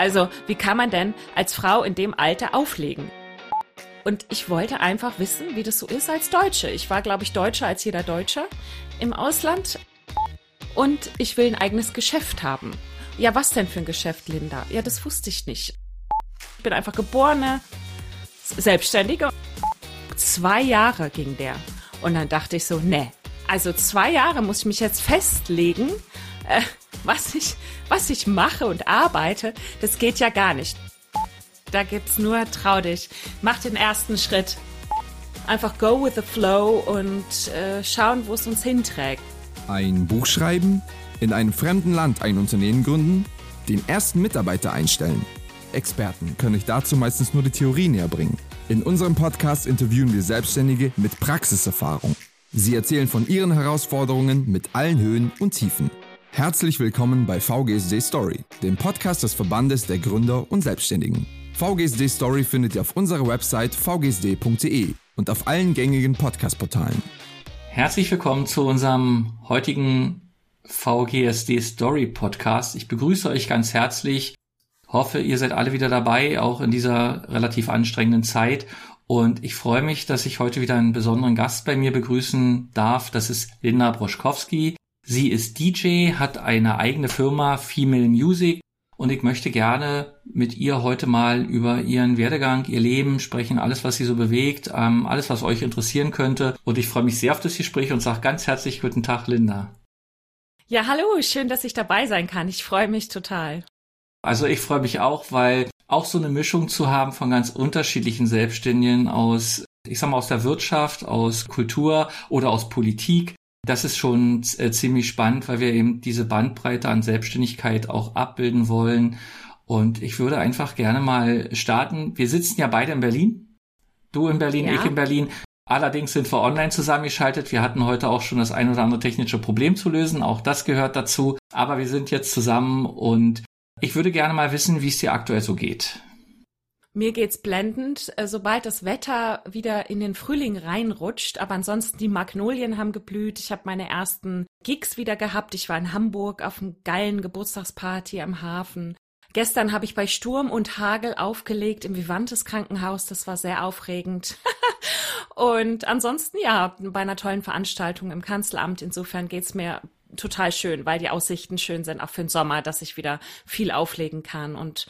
Also, wie kann man denn als Frau in dem Alter auflegen? Und ich wollte einfach wissen, wie das so ist als Deutsche. Ich war, glaube ich, Deutscher als jeder Deutscher im Ausland. Und ich will ein eigenes Geschäft haben. Ja, was denn für ein Geschäft, Linda? Ja, das wusste ich nicht. Ich bin einfach geborene Selbstständige. Zwei Jahre ging der. Und dann dachte ich so, ne, also zwei Jahre muss ich mich jetzt festlegen, äh, was ich, was ich mache und arbeite. Das geht ja gar nicht. Da gibt's nur trau dich. Mach den ersten Schritt. Einfach go with the flow und äh, schauen, wo es uns hinträgt. Ein Buch schreiben, in einem fremden Land ein Unternehmen gründen, den ersten Mitarbeiter einstellen. Experten können euch dazu meistens nur die Theorie näher bringen. In unserem Podcast interviewen wir Selbstständige mit Praxiserfahrung. Sie erzählen von ihren Herausforderungen mit allen Höhen und Tiefen. Herzlich willkommen bei VGSD Story, dem Podcast des Verbandes der Gründer und Selbstständigen. VGSD Story findet ihr auf unserer Website vgsd.de und auf allen gängigen Podcast-Portalen. Herzlich willkommen zu unserem heutigen VGSD Story Podcast. Ich begrüße euch ganz herzlich. Hoffe, ihr seid alle wieder dabei, auch in dieser relativ anstrengenden Zeit. Und ich freue mich, dass ich heute wieder einen besonderen Gast bei mir begrüßen darf. Das ist Linda Broschkowski. Sie ist DJ, hat eine eigene Firma Female Music und ich möchte gerne mit ihr heute mal über ihren Werdegang, ihr Leben sprechen, alles, was sie so bewegt, ähm, alles, was euch interessieren könnte. Und ich freue mich sehr auf das Gespräch und sage ganz herzlich guten Tag, Linda. Ja, hallo, schön, dass ich dabei sein kann. Ich freue mich total. Also ich freue mich auch, weil auch so eine Mischung zu haben von ganz unterschiedlichen Selbstständigen aus, ich sag mal, aus der Wirtschaft, aus Kultur oder aus Politik, das ist schon äh, ziemlich spannend, weil wir eben diese Bandbreite an Selbstständigkeit auch abbilden wollen. Und ich würde einfach gerne mal starten. Wir sitzen ja beide in Berlin. Du in Berlin, ja. ich in Berlin. Allerdings sind wir online zusammengeschaltet. Wir hatten heute auch schon das ein oder andere technische Problem zu lösen. Auch das gehört dazu. Aber wir sind jetzt zusammen und ich würde gerne mal wissen, wie es dir aktuell so geht. Mir geht's blendend, äh, sobald das Wetter wieder in den Frühling reinrutscht. Aber ansonsten die Magnolien haben geblüht. Ich habe meine ersten Gigs wieder gehabt. Ich war in Hamburg auf einem geilen Geburtstagsparty am Hafen. Gestern habe ich bei Sturm und Hagel aufgelegt im Vivantes Krankenhaus. Das war sehr aufregend. und ansonsten ja, bei einer tollen Veranstaltung im Kanzleramt. Insofern geht's mir total schön, weil die Aussichten schön sind, auch für den Sommer, dass ich wieder viel auflegen kann. Und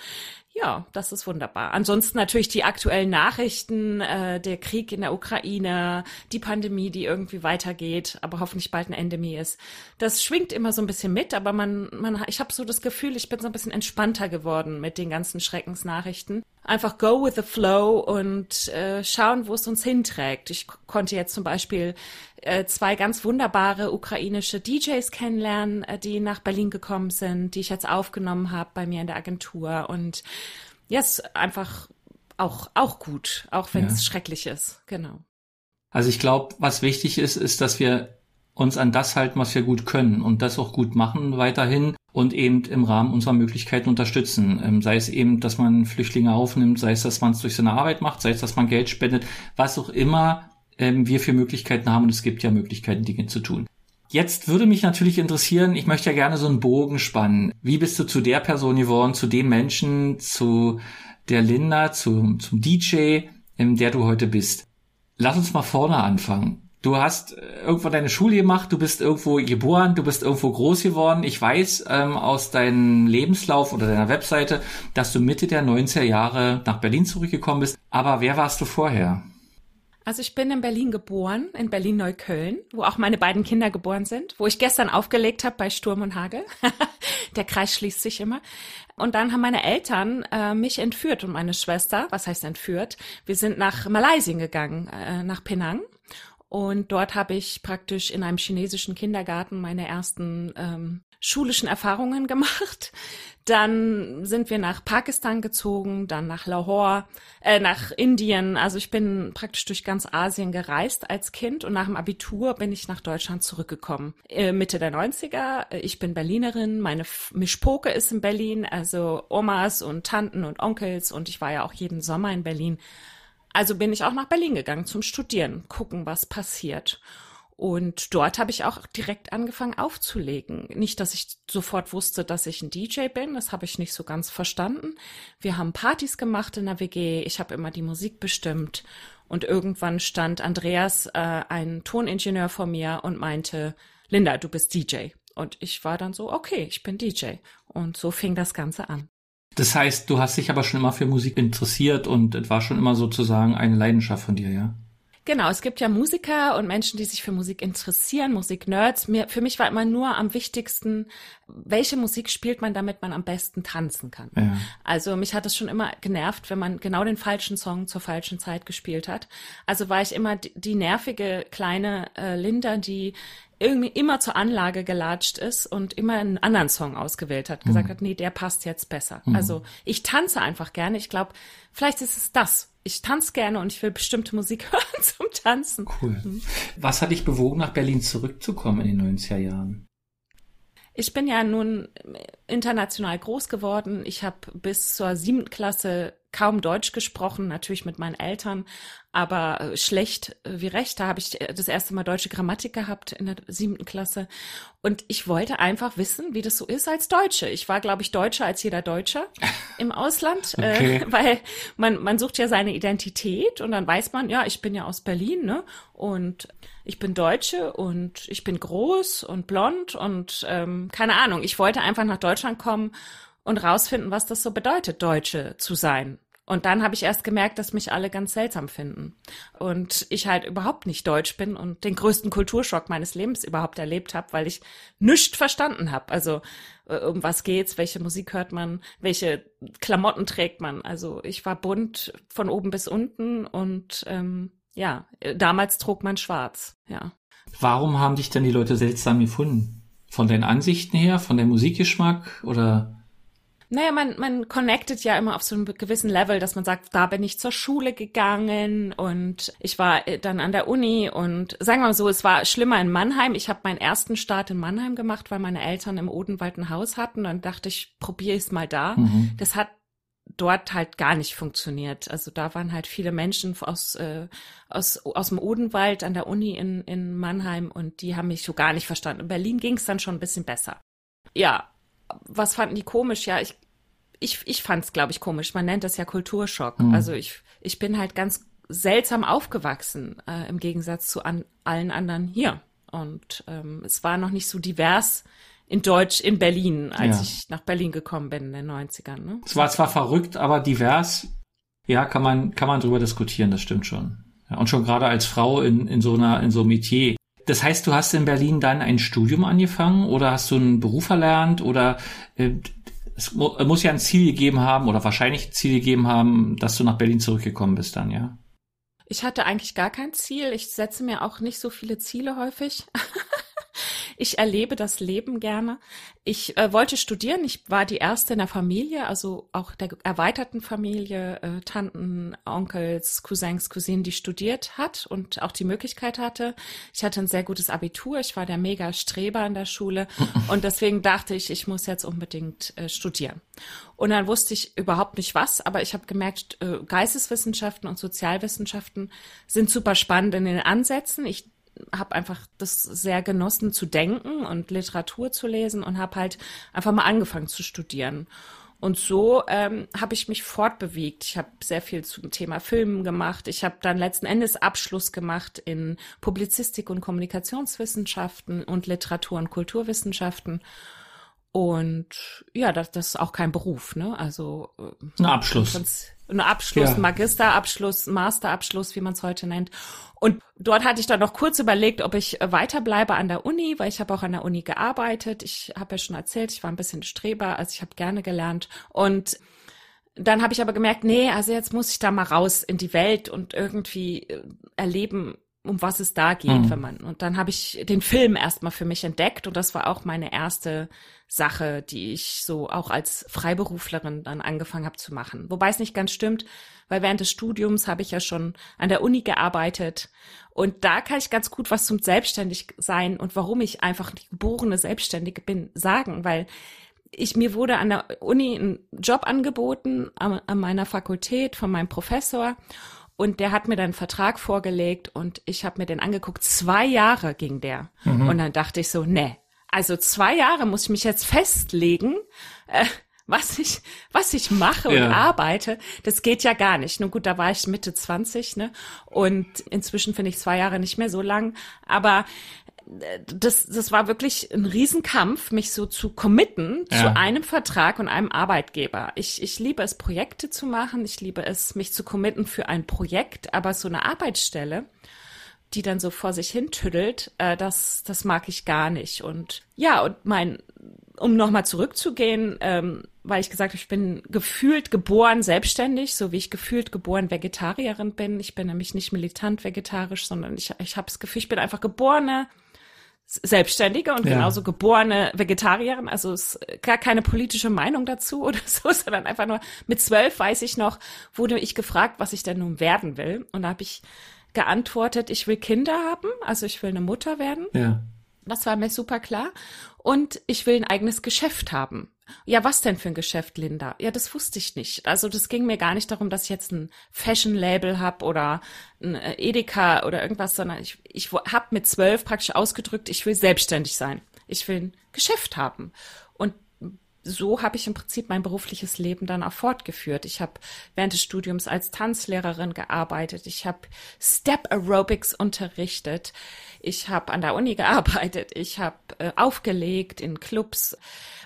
ja, das ist wunderbar. Ansonsten natürlich die aktuellen Nachrichten, äh, der Krieg in der Ukraine, die Pandemie, die irgendwie weitergeht, aber hoffentlich bald ein Endemie ist. Das schwingt immer so ein bisschen mit, aber man, man, ich habe so das Gefühl, ich bin so ein bisschen entspannter geworden mit den ganzen Schreckensnachrichten. Einfach go with the flow und äh, schauen, wo es uns hinträgt. Ich konnte jetzt zum Beispiel äh, zwei ganz wunderbare ukrainische DJs kennenlernen, äh, die nach Berlin gekommen sind, die ich jetzt aufgenommen habe bei mir in der Agentur. Und ja, ist einfach auch, auch gut, auch wenn es ja. schrecklich ist. Genau. Also ich glaube, was wichtig ist, ist, dass wir uns an das halten, was wir gut können und das auch gut machen weiterhin und eben im Rahmen unserer Möglichkeiten unterstützen. Ähm, sei es eben, dass man Flüchtlinge aufnimmt, sei es, dass man es durch seine Arbeit macht, sei es, dass man Geld spendet, was auch immer ähm, wir für Möglichkeiten haben und es gibt ja Möglichkeiten, Dinge zu tun. Jetzt würde mich natürlich interessieren, ich möchte ja gerne so einen Bogen spannen. Wie bist du zu der Person geworden, zu dem Menschen, zu der Linda, zu, zum DJ, in der du heute bist? Lass uns mal vorne anfangen. Du hast äh, irgendwann deine Schule gemacht, du bist irgendwo geboren, du bist irgendwo groß geworden. Ich weiß ähm, aus deinem Lebenslauf oder deiner Webseite, dass du Mitte der 90er Jahre nach Berlin zurückgekommen bist. Aber wer warst du vorher? Also ich bin in Berlin geboren, in Berlin-Neukölln, wo auch meine beiden Kinder geboren sind, wo ich gestern aufgelegt habe bei Sturm und Hagel. Der Kreis schließt sich immer. Und dann haben meine Eltern äh, mich entführt und meine Schwester, was heißt entführt? Wir sind nach Malaysia gegangen, äh, nach Penang. Und dort habe ich praktisch in einem chinesischen Kindergarten meine ersten ähm, schulischen Erfahrungen gemacht. Dann sind wir nach Pakistan gezogen, dann nach Lahore, äh, nach Indien. Also ich bin praktisch durch ganz Asien gereist als Kind und nach dem Abitur bin ich nach Deutschland zurückgekommen. Äh, Mitte der 90er. Ich bin Berlinerin, meine Mischpoke ist in Berlin, also Omas und Tanten und Onkels und ich war ja auch jeden Sommer in Berlin also bin ich auch nach Berlin gegangen zum Studieren, gucken, was passiert. Und dort habe ich auch direkt angefangen aufzulegen. Nicht, dass ich sofort wusste, dass ich ein DJ bin, das habe ich nicht so ganz verstanden. Wir haben Partys gemacht in der WG, ich habe immer die Musik bestimmt und irgendwann stand Andreas, äh, ein Toningenieur vor mir und meinte, Linda, du bist DJ. Und ich war dann so, okay, ich bin DJ. Und so fing das Ganze an. Das heißt, du hast dich aber schon immer für Musik interessiert und es war schon immer sozusagen eine Leidenschaft von dir, ja? Genau, es gibt ja Musiker und Menschen, die sich für Musik interessieren, Musiknerds. Mir, für mich war immer nur am wichtigsten, welche Musik spielt man, damit man am besten tanzen kann. Ja. Also mich hat es schon immer genervt, wenn man genau den falschen Song zur falschen Zeit gespielt hat. Also war ich immer die, die nervige kleine äh, Linda, die irgendwie immer zur Anlage gelatscht ist und immer einen anderen Song ausgewählt hat, gesagt mhm. hat, nee, der passt jetzt besser. Mhm. Also ich tanze einfach gerne. Ich glaube, vielleicht ist es das. Ich tanze gerne und ich will bestimmte Musik hören zum Tanzen. Cool. Mhm. Was hat dich bewogen, nach Berlin zurückzukommen in den 90er Jahren? Ich bin ja nun international groß geworden. Ich habe bis zur siebten Klasse kaum Deutsch gesprochen, natürlich mit meinen Eltern, aber äh, schlecht äh, wie recht. Da habe ich das erste Mal deutsche Grammatik gehabt in der siebten Klasse. Und ich wollte einfach wissen, wie das so ist als Deutsche. Ich war, glaube ich, deutscher als jeder Deutscher im Ausland, äh, okay. äh, weil man, man sucht ja seine Identität und dann weiß man, ja, ich bin ja aus Berlin, ne? Und ich bin Deutsche und ich bin groß und blond und ähm, keine Ahnung. Ich wollte einfach nach Deutschland kommen und rausfinden, was das so bedeutet, Deutsche zu sein. Und dann habe ich erst gemerkt, dass mich alle ganz seltsam finden. Und ich halt überhaupt nicht deutsch bin und den größten Kulturschock meines Lebens überhaupt erlebt habe, weil ich nichts verstanden habe. Also äh, um was geht's, welche Musik hört man, welche Klamotten trägt man. Also ich war bunt von oben bis unten und ähm, ja, damals trug man schwarz, ja. Warum haben dich denn die Leute seltsam gefunden? Von deinen Ansichten her, von deinem Musikgeschmack oder naja, man, man connectet ja immer auf so einem gewissen Level, dass man sagt, da bin ich zur Schule gegangen und ich war äh, dann an der Uni und sagen wir mal so, es war schlimmer in Mannheim. Ich habe meinen ersten Start in Mannheim gemacht, weil meine Eltern im Odenwald ein Haus hatten. Dann dachte ich, probiere es mal da. Mhm. Das hat dort halt gar nicht funktioniert. Also da waren halt viele Menschen aus, äh, aus, aus dem Odenwald an der Uni in, in Mannheim und die haben mich so gar nicht verstanden. In Berlin ging es dann schon ein bisschen besser. Ja, was fanden die komisch? Ja, ich, ich, ich fand es, glaube ich, komisch. Man nennt das ja Kulturschock. Mhm. Also ich, ich bin halt ganz seltsam aufgewachsen, äh, im Gegensatz zu an, allen anderen hier. Und ähm, es war noch nicht so divers in Deutsch in Berlin, als ja. ich nach Berlin gekommen bin in den 90ern. Ne? Es war zwar verrückt, aber divers, ja, kann man, kann man drüber diskutieren, das stimmt schon. Ja, und schon gerade als Frau in, in so einer, in so einem Metier, das heißt, du hast in Berlin dann ein Studium angefangen oder hast du einen Beruf erlernt oder äh, es mu muss ja ein Ziel gegeben haben oder wahrscheinlich ein Ziel gegeben haben, dass du nach Berlin zurückgekommen bist dann, ja? Ich hatte eigentlich gar kein Ziel. Ich setze mir auch nicht so viele Ziele häufig. Ich erlebe das Leben gerne. Ich äh, wollte studieren. Ich war die erste in der Familie, also auch der erweiterten Familie, äh, Tanten, Onkels, Cousins, Cousinen, die studiert hat und auch die Möglichkeit hatte. Ich hatte ein sehr gutes Abitur. Ich war der mega Streber in der Schule und deswegen dachte ich, ich muss jetzt unbedingt äh, studieren. Und dann wusste ich überhaupt nicht was, aber ich habe gemerkt, äh, Geisteswissenschaften und Sozialwissenschaften sind super spannend in den Ansätzen. Ich habe einfach das sehr genossen zu denken und Literatur zu lesen und habe halt einfach mal angefangen zu studieren. Und so ähm, habe ich mich fortbewegt. Ich habe sehr viel zum Thema Filmen gemacht. Ich habe dann letzten Endes Abschluss gemacht in Publizistik und Kommunikationswissenschaften und Literatur- und Kulturwissenschaften. Und ja, das, das ist auch kein Beruf, ne? Also äh, ein Abschluss. Ein Abschluss, ja. Magisterabschluss, Masterabschluss, wie man es heute nennt. Und dort hatte ich dann noch kurz überlegt, ob ich weiterbleibe an der Uni, weil ich habe auch an der Uni gearbeitet. Ich habe ja schon erzählt, ich war ein bisschen Streber, also ich habe gerne gelernt. Und dann habe ich aber gemerkt, nee, also jetzt muss ich da mal raus in die Welt und irgendwie äh, erleben, um was es da geht, mhm. wenn man. Und dann habe ich den Film erstmal für mich entdeckt und das war auch meine erste Sache, die ich so auch als Freiberuflerin dann angefangen habe zu machen. Wobei es nicht ganz stimmt, weil während des Studiums habe ich ja schon an der Uni gearbeitet und da kann ich ganz gut was zum Selbstständigsein und warum ich einfach die geborene Selbstständige bin sagen, weil ich mir wurde an der Uni ein Job angeboten an, an meiner Fakultät von meinem Professor Und der hat mir dann einen Vertrag vorgelegt und ich habe mir den angeguckt. Zwei Jahre ging der. Mhm. Und dann dachte ich so, nee, also zwei Jahre muss ich mich jetzt festlegen, äh, was ich, was ich mache ja. und arbeite. Das geht ja gar nicht. Nun gut, da war ich Mitte 20, ne? Und inzwischen finde ich zwei Jahre nicht mehr so lang. Aber das, das war wirklich ein Riesenkampf, mich so zu committen ja. zu einem Vertrag und einem Arbeitgeber. Ich, ich liebe es, Projekte zu machen. Ich liebe es, mich zu committen für ein Projekt, aber so eine Arbeitsstelle, die dann so vor sich hin tüdelt, äh, das, das mag ich gar nicht. Und ja, und mein, um nochmal zurückzugehen, ähm, weil ich gesagt habe, ich bin gefühlt geboren selbstständig, so wie ich gefühlt geboren Vegetarierin bin. Ich bin nämlich nicht militant vegetarisch, sondern ich, ich habe das Gefühl, ich bin einfach geborene Selbstständige und ja. genauso geborene Vegetarierin. Also es ist gar keine politische Meinung dazu oder so, sondern einfach nur mit zwölf weiß ich noch, wurde ich gefragt, was ich denn nun werden will. Und da habe ich geantwortet, ich will Kinder haben, also ich will eine Mutter werden. Ja. Das war mir super klar. Und ich will ein eigenes Geschäft haben. Ja, was denn für ein Geschäft, Linda? Ja, das wusste ich nicht. Also das ging mir gar nicht darum, dass ich jetzt ein Fashion-Label habe oder ein äh, Edeka oder irgendwas, sondern ich, ich habe mit zwölf praktisch ausgedrückt, ich will selbstständig sein. Ich will ein Geschäft haben. So habe ich im Prinzip mein berufliches Leben dann auch fortgeführt. Ich habe während des Studiums als Tanzlehrerin gearbeitet. Ich habe Step Aerobics unterrichtet. Ich habe an der Uni gearbeitet. Ich habe äh, aufgelegt in Clubs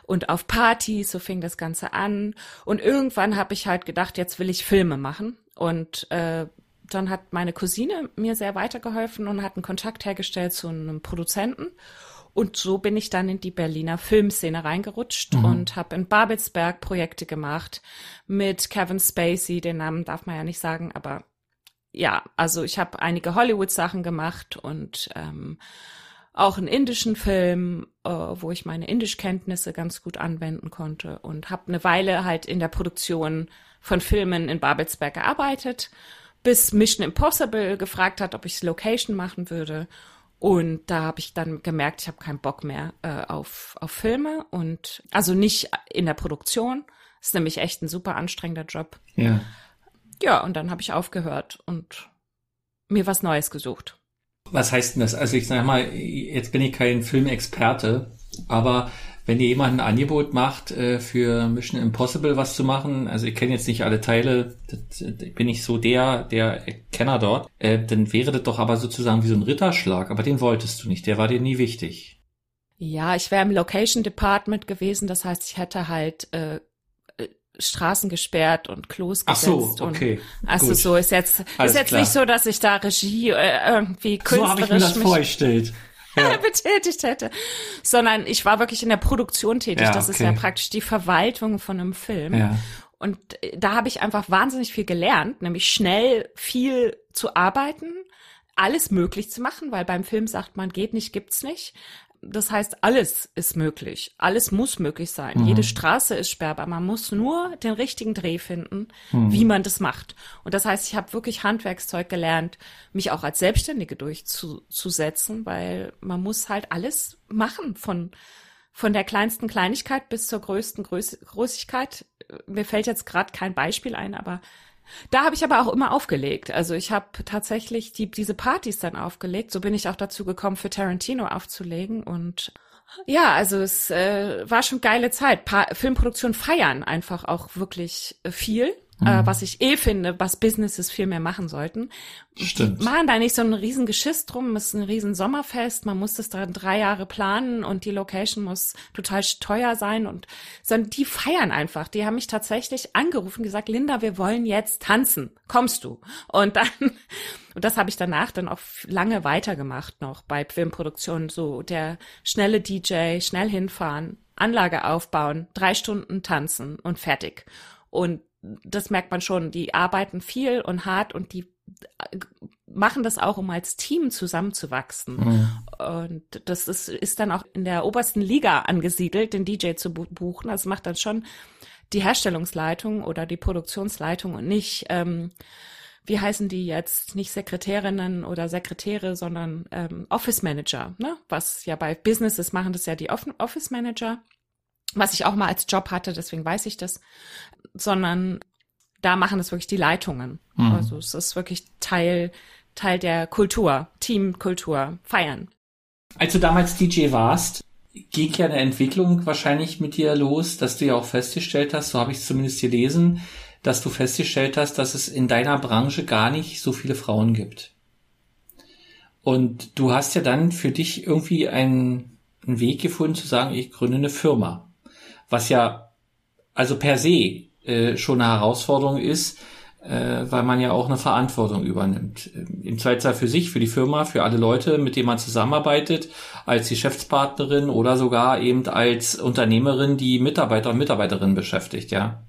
und auf Partys. So fing das Ganze an. Und irgendwann habe ich halt gedacht, jetzt will ich Filme machen. Und äh, dann hat meine Cousine mir sehr weitergeholfen und hat einen Kontakt hergestellt zu einem Produzenten. Und so bin ich dann in die Berliner Filmszene reingerutscht mhm. und habe in Babelsberg Projekte gemacht mit Kevin Spacey, den Namen darf man ja nicht sagen, aber ja, also ich habe einige Hollywood-Sachen gemacht und ähm, auch einen indischen Film, äh, wo ich meine Indischkenntnisse ganz gut anwenden konnte und habe eine Weile halt in der Produktion von Filmen in Babelsberg gearbeitet, bis Mission Impossible gefragt hat, ob ich Location machen würde. Und da habe ich dann gemerkt, ich habe keinen Bock mehr äh, auf, auf Filme und also nicht in der Produktion. Das ist nämlich echt ein super anstrengender Job. Ja. Ja, und dann habe ich aufgehört und mir was Neues gesucht. Was heißt denn das? Also ich sage mal, jetzt bin ich kein Filmexperte, aber wenn dir jemand ein Angebot macht, äh, für Mission Impossible was zu machen, also ich kenne jetzt nicht alle Teile, das, bin ich so der, der Kenner dort, äh, dann wäre das doch aber sozusagen wie so ein Ritterschlag, aber den wolltest du nicht, der war dir nie wichtig. Ja, ich wäre im Location Department gewesen, das heißt, ich hätte halt äh, äh Straßen gesperrt und Klos gesetzt. Ach so, okay. Und, also gut. so ist jetzt Alles ist jetzt klar. nicht so, dass ich da Regie äh, irgendwie künstlerisch so habe ich mir das vorgestellt. Ja. betätigt hätte, sondern ich war wirklich in der Produktion tätig. Ja, das ist ja praktisch die Verwaltung von einem Film. Ja. Und da habe ich einfach wahnsinnig viel gelernt, nämlich schnell viel zu arbeiten, alles möglich zu machen, weil beim Film sagt man, geht nicht, gibt's nicht das heißt, alles ist möglich. Alles muss möglich sein. Mhm. Jede Straße ist sperrbar. Man muss nur den richtigen Dreh finden, mhm. wie man das macht. Und das heißt, ich habe wirklich Handwerkszeug gelernt, mich auch als Selbstständige durchzusetzen, weil man muss halt alles machen von von der kleinsten Kleinigkeit bis zur größten Größ Größigkeit. Mir fällt jetzt gerade kein Beispiel ein, aber da habe ich aber auch immer aufgelegt. Also ich habe tatsächlich die, diese Partys dann aufgelegt. So bin ich auch dazu gekommen, für Tarantino aufzulegen. Und ja, also es äh, war schon geile Zeit. Pa Filmproduktion feiern einfach auch wirklich äh, viel. Äh, mhm. Äh, was ich eh finde, was Businesses viel mehr machen sollten. Stimmt. Machen da nicht so ein riesen Geschiss drum, es ist ein riesen Sommerfest, man muss das da drei Jahre planen und die Location muss total teuer sein und sondern die feiern einfach. Die haben mich tatsächlich angerufen, gesagt, Linda, wir wollen jetzt tanzen. Kommst du? Und dann und das habe ich danach dann auch lange weitergemacht noch bei Filmproduktionen. So der schnelle DJ, schnell hinfahren, Anlage aufbauen, drei Stunden tanzen und fertig. Und das merkt man schon, die arbeiten viel und hart und die äh, machen das auch, um als Team zusammenzuwachsen. Mhm. Und das ist, ist dann auch in der obersten Liga angesiedelt, den DJ zu buchen. Also macht dann schon die Herstellungsleitung oder die Produktionsleitung und nicht, ähm, wie heißen die jetzt, nicht Sekretärinnen oder Sekretäre, sondern ähm, Office Manager, ne? Was ja bei Businesses machen das ja die Office Manager was ich auch mal als Job hatte, deswegen weiß ich das, sondern da machen es wirklich die Leitungen. Mhm. Also es ist wirklich Teil, Teil der Kultur, Teamkultur, feiern. Als du damals DJ warst, ging ja eine Entwicklung wahrscheinlich mit dir los, dass du ja auch festgestellt hast, so habe ich es zumindest gelesen, dass du festgestellt hast, dass es in deiner Branche gar nicht so viele Frauen gibt. Und du hast ja dann für dich irgendwie einen, einen Weg gefunden zu sagen, ich gründe eine Firma. Was ja also per se äh, schon eine Herausforderung ist, äh, weil man ja auch eine Verantwortung übernimmt. Ähm, Im Zweifelsfall für sich, für die Firma, für alle Leute, mit denen man zusammenarbeitet, als Geschäftspartnerin oder sogar eben als Unternehmerin, die Mitarbeiter und Mitarbeiterinnen beschäftigt, ja.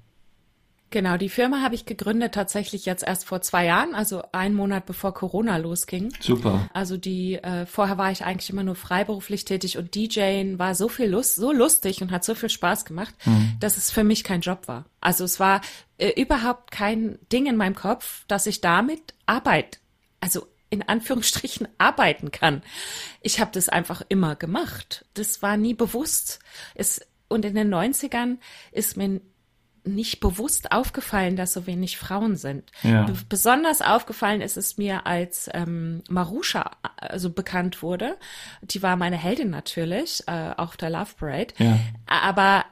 Genau, die Firma habe ich gegründet tatsächlich jetzt erst vor zwei Jahren, also einen Monat bevor Corona losging. Super. Also die äh, vorher war ich eigentlich immer nur freiberuflich tätig und DJing war so viel Lust, so lustig und hat so viel Spaß gemacht, mhm. dass es für mich kein Job war. Also es war äh, überhaupt kein Ding in meinem Kopf, dass ich damit Arbeit, also in Anführungsstrichen arbeiten kann. Ich habe das einfach immer gemacht. Das war nie bewusst. Es, und in den 90ern ist mir nicht bewusst aufgefallen, dass so wenig Frauen sind. Ja. Besonders aufgefallen ist es mir, als ähm, Marusha also bekannt wurde. Die war meine Heldin natürlich, äh, auch der Love Parade. Ja. Aber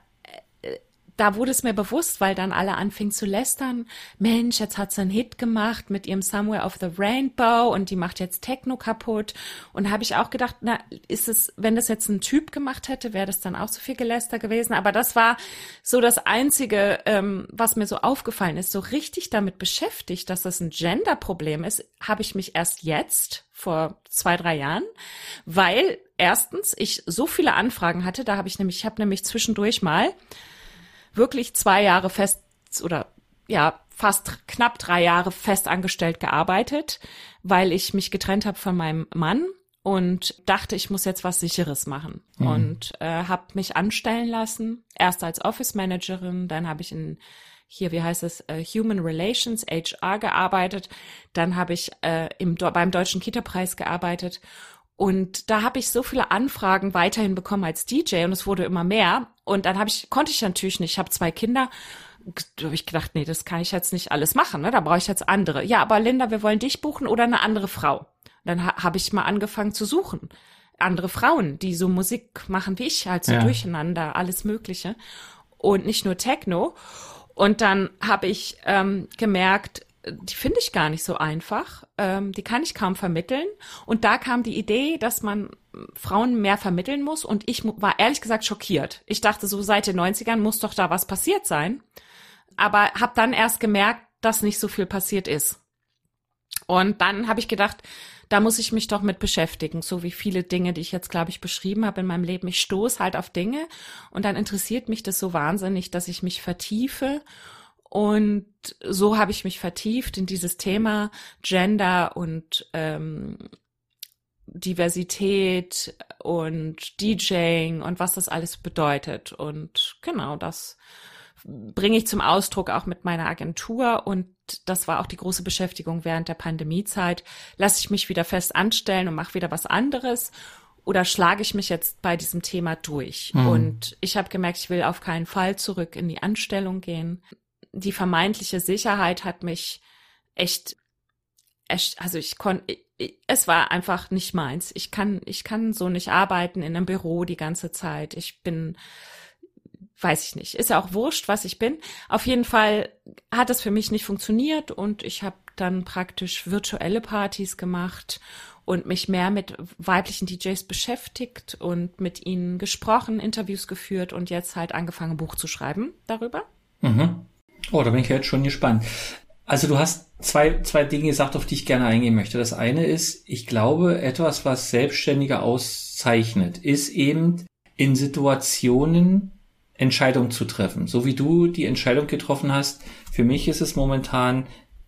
da wurde es mir bewusst, weil dann alle anfingen zu lästern. Mensch, jetzt hat sie einen Hit gemacht mit ihrem Somewhere of the Rainbow und die macht jetzt Techno kaputt. Und habe ich auch gedacht, na, ist es, wenn das jetzt ein Typ gemacht hätte, wäre das dann auch so viel Geläster gewesen. Aber das war so das Einzige, ähm, was mir so aufgefallen ist. So richtig damit beschäftigt, dass das ein Gender-Problem ist, habe ich mich erst jetzt vor zwei, drei Jahren, weil erstens ich so viele Anfragen hatte, da habe ich nämlich, ich habe nämlich zwischendurch mal wirklich zwei Jahre fest oder ja, fast knapp drei Jahre fest angestellt gearbeitet, weil ich mich getrennt habe von meinem Mann und dachte, ich muss jetzt was Sicheres machen mhm. und äh, habe mich anstellen lassen. Erst als Office Managerin, dann habe ich in hier, wie heißt es, uh, Human Relations, HR gearbeitet. Dann habe ich äh, im, beim Deutschen Kita-Preis gearbeitet und da habe ich so viele Anfragen weiterhin bekommen als DJ und es wurde immer mehr. Und dann habe ich, konnte ich natürlich nicht. Ich habe zwei Kinder. Da habe ich gedacht, nee, das kann ich jetzt nicht alles machen. Ne? Da brauche ich jetzt andere. Ja, aber Linda, wir wollen dich buchen oder eine andere Frau. Und dann ha habe ich mal angefangen zu suchen. Andere Frauen, die so Musik machen wie ich, halt so ja. durcheinander, alles Mögliche. Und nicht nur Techno. Und dann habe ich ähm, gemerkt, die finde ich gar nicht so einfach. Ähm, die kann ich kaum vermitteln. Und da kam die Idee, dass man Frauen mehr vermitteln muss. Und ich war ehrlich gesagt schockiert. Ich dachte, so seit den 90ern muss doch da was passiert sein. Aber habe dann erst gemerkt, dass nicht so viel passiert ist. Und dann habe ich gedacht, da muss ich mich doch mit beschäftigen, so wie viele Dinge, die ich jetzt, glaube ich, beschrieben habe in meinem Leben. Ich stoße halt auf Dinge und dann interessiert mich das so wahnsinnig, dass ich mich vertiefe und so habe ich mich vertieft in dieses Thema Gender und ähm, Diversität und DJing und was das alles bedeutet. Und genau das bringe ich zum Ausdruck auch mit meiner Agentur und das war auch die große Beschäftigung während der Pandemiezeit. Lasse ich mich wieder fest anstellen und mache wieder was anderes oder schlage ich mich jetzt bei diesem Thema durch? Mhm. Und ich habe gemerkt, ich will auf keinen Fall zurück in die Anstellung gehen die vermeintliche Sicherheit hat mich echt, also ich konnte, es war einfach nicht meins. Ich kann, ich kann so nicht arbeiten in einem Büro die ganze Zeit. Ich bin, weiß ich nicht, ist ja auch wurscht, was ich bin. Auf jeden Fall hat es für mich nicht funktioniert und ich habe dann praktisch virtuelle Partys gemacht und mich mehr mit weiblichen DJs beschäftigt und mit ihnen gesprochen, Interviews geführt und jetzt halt angefangen, ein Buch zu schreiben darüber. Mhm. Oh, da bin ich jetzt schon gespannt. Also du hast zwei, zwei Dinge gesagt, auf die ich gerne eingehen möchte. Das eine ist, ich glaube, etwas, was Selbstständige auszeichnet, ist eben in Situationen Entscheidungen zu treffen. So wie du die Entscheidung getroffen hast, für mich ist es momentan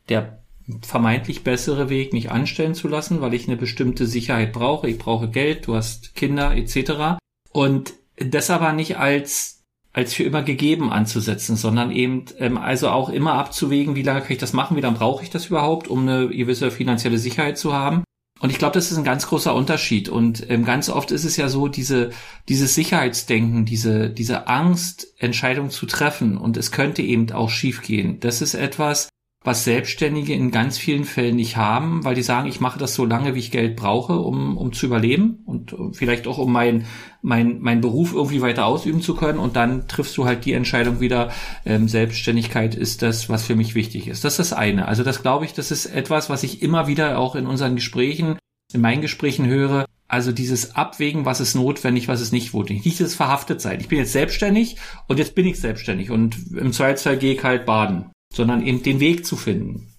der vermeintlich bessere Weg, mich anstellen zu lassen, weil ich eine bestimmte Sicherheit brauche. Ich brauche Geld, du hast Kinder etc. Und das aber nicht als als für immer gegeben anzusetzen, sondern eben ähm, also auch immer abzuwägen, wie lange kann ich das machen, wie lange brauche ich das überhaupt, um eine gewisse finanzielle Sicherheit zu haben. Und ich glaube, das ist ein ganz großer Unterschied. Und ähm, ganz oft ist es ja so, diese, dieses Sicherheitsdenken, diese, diese Angst, Entscheidungen zu treffen und es könnte eben auch schiefgehen. Das ist etwas, was Selbstständige in ganz vielen Fällen nicht haben, weil die sagen, ich mache das so lange, wie ich Geld brauche, um, um zu überleben und vielleicht auch um mein, mein, mein Beruf irgendwie weiter ausüben zu können. Und dann triffst du halt die Entscheidung wieder, ähm, Selbstständigkeit ist das, was für mich wichtig ist. Das ist das eine. Also das glaube ich, das ist etwas, was ich immer wieder auch in unseren Gesprächen, in meinen Gesprächen höre. Also dieses Abwägen, was ist notwendig, was ist nicht notwendig. Nicht das verhaftet sein. Ich bin jetzt selbstständig und jetzt bin ich selbstständig und im Zweifelsfall gehe ich halt baden sondern eben den Weg zu finden.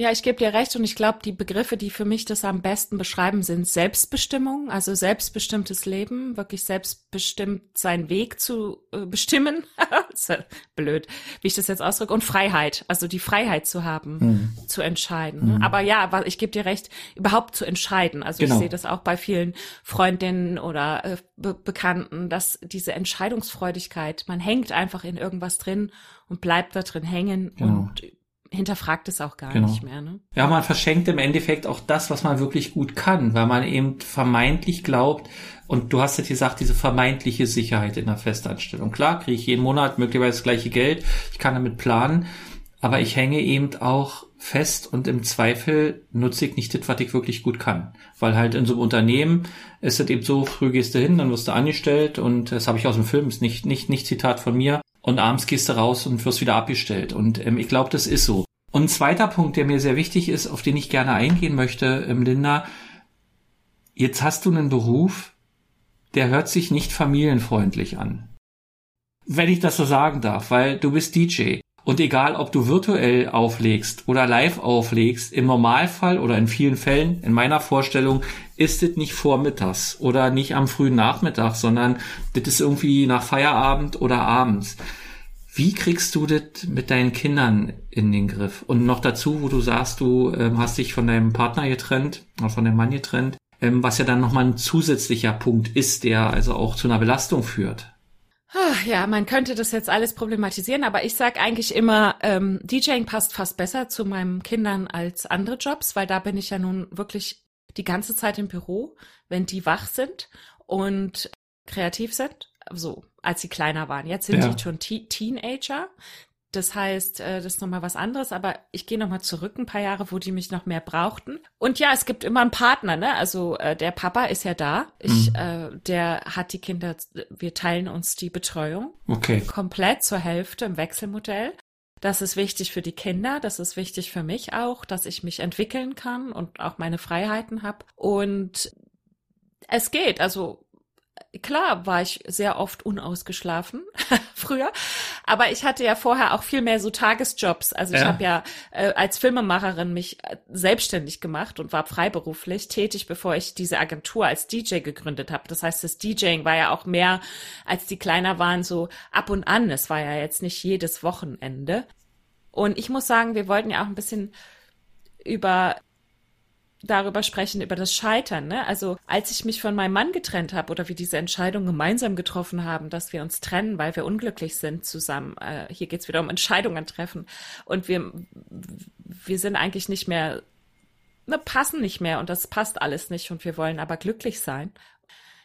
Ja, ich gebe dir recht und ich glaube, die Begriffe, die für mich das am besten beschreiben, sind Selbstbestimmung, also selbstbestimmtes Leben, wirklich selbstbestimmt seinen Weg zu äh, bestimmen. blöd, wie ich das jetzt ausdrücke, und Freiheit, also die Freiheit zu haben, mhm. zu entscheiden. Mhm. Aber ja, ich gebe dir recht, überhaupt zu entscheiden. Also genau. ich sehe das auch bei vielen Freundinnen oder äh, Be Bekannten, dass diese Entscheidungsfreudigkeit, man hängt einfach in irgendwas drin und bleibt da drin hängen genau. und hinterfragt es auch gar genau. nicht mehr. Ne? Ja, man verschenkt im Endeffekt auch das, was man wirklich gut kann, weil man eben vermeintlich glaubt, und du hast ja gesagt, diese vermeintliche Sicherheit in der Festanstellung. Klar, kriege ich jeden Monat möglicherweise das gleiche Geld, ich kann damit planen, aber ich hänge eben auch fest und im Zweifel nutze ich nicht das, was ich wirklich gut kann. Weil halt in so einem Unternehmen ist es eben so, früh gehst du hin, dann wirst du angestellt und das habe ich aus dem Film, ist nicht, nicht, nicht Zitat von mir und abends gehst du raus und wirst wieder abgestellt. Und ähm, ich glaube, das ist so. Und ein zweiter Punkt, der mir sehr wichtig ist, auf den ich gerne eingehen möchte, ähm, Linda, jetzt hast du einen Beruf, der hört sich nicht familienfreundlich an. Wenn ich das so sagen darf, weil du bist DJ. Und egal, ob du virtuell auflegst oder live auflegst, im Normalfall oder in vielen Fällen, in meiner Vorstellung, ist es nicht vormittags oder nicht am frühen Nachmittag, sondern das ist irgendwie nach Feierabend oder abends. Wie kriegst du das mit deinen Kindern in den Griff? Und noch dazu, wo du sagst, du ähm, hast dich von deinem Partner getrennt, oder von deinem Mann getrennt, ähm, was ja dann nochmal ein zusätzlicher Punkt ist, der also auch zu einer Belastung führt. Ja, man könnte das jetzt alles problematisieren, aber ich sag eigentlich immer, ähm, DJing passt fast besser zu meinen Kindern als andere Jobs, weil da bin ich ja nun wirklich die ganze Zeit im Büro, wenn die wach sind und kreativ sind. So, als sie kleiner waren. Jetzt sind ja. sie schon Teenager. Das heißt, äh, das ist nochmal was anderes, aber ich gehe nochmal zurück ein paar Jahre, wo die mich noch mehr brauchten. Und ja, es gibt immer einen Partner, ne? Also äh, der Papa ist ja da. Ich, mhm. äh, der hat die Kinder, wir teilen uns die Betreuung. Okay. Komplett zur Hälfte im Wechselmodell. Das ist wichtig für die Kinder, das ist wichtig für mich auch, dass ich mich entwickeln kann und auch meine Freiheiten habe. Und es geht, also klar war ich sehr oft unausgeschlafen früher, aber ich hatte ja vorher auch viel mehr so Tagesjobs. Also ich ja. habe ja äh, als Filmemacherin mich äh, selbstständig gemacht und war freiberuflich tätig, bevor ich diese Agentur als DJ gegründet habe. Das heißt, das DJing war ja auch mehr, als die kleiner waren, so ab und an. Es war ja jetzt nicht jedes Wochenende. Und ich muss sagen, wir wollten ja auch ein bisschen über darüber sprechen, über das Scheitern. Ne? Also als ich mich von meinem Mann getrennt habe oder wir diese Entscheidung gemeinsam getroffen haben, dass wir uns trennen, weil wir unglücklich sind zusammen. Äh, hier geht's wieder um Entscheidungen treffen. Und wir, wir sind eigentlich nicht mehr, ne, passen nicht mehr und das passt alles nicht und wir wollen aber glücklich sein.